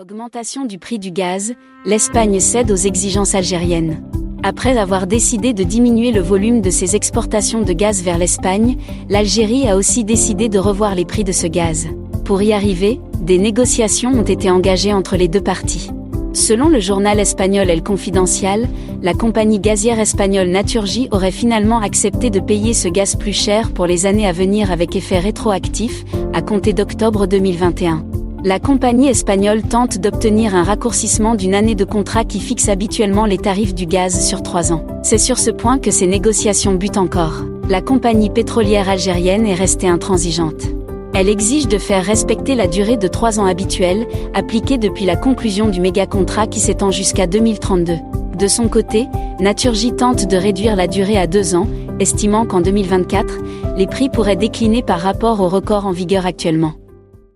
Augmentation du prix du gaz, l'Espagne cède aux exigences algériennes. Après avoir décidé de diminuer le volume de ses exportations de gaz vers l'Espagne, l'Algérie a aussi décidé de revoir les prix de ce gaz. Pour y arriver, des négociations ont été engagées entre les deux parties. Selon le journal espagnol El Confidencial, la compagnie gazière espagnole Naturgy aurait finalement accepté de payer ce gaz plus cher pour les années à venir avec effet rétroactif, à compter d'octobre 2021. La compagnie espagnole tente d'obtenir un raccourcissement d'une année de contrat qui fixe habituellement les tarifs du gaz sur trois ans. C'est sur ce point que ces négociations butent encore. La compagnie pétrolière algérienne est restée intransigeante. Elle exige de faire respecter la durée de trois ans habituelle, appliquée depuis la conclusion du méga-contrat qui s'étend jusqu'à 2032. De son côté, Naturgy tente de réduire la durée à deux ans, estimant qu'en 2024, les prix pourraient décliner par rapport au record en vigueur actuellement.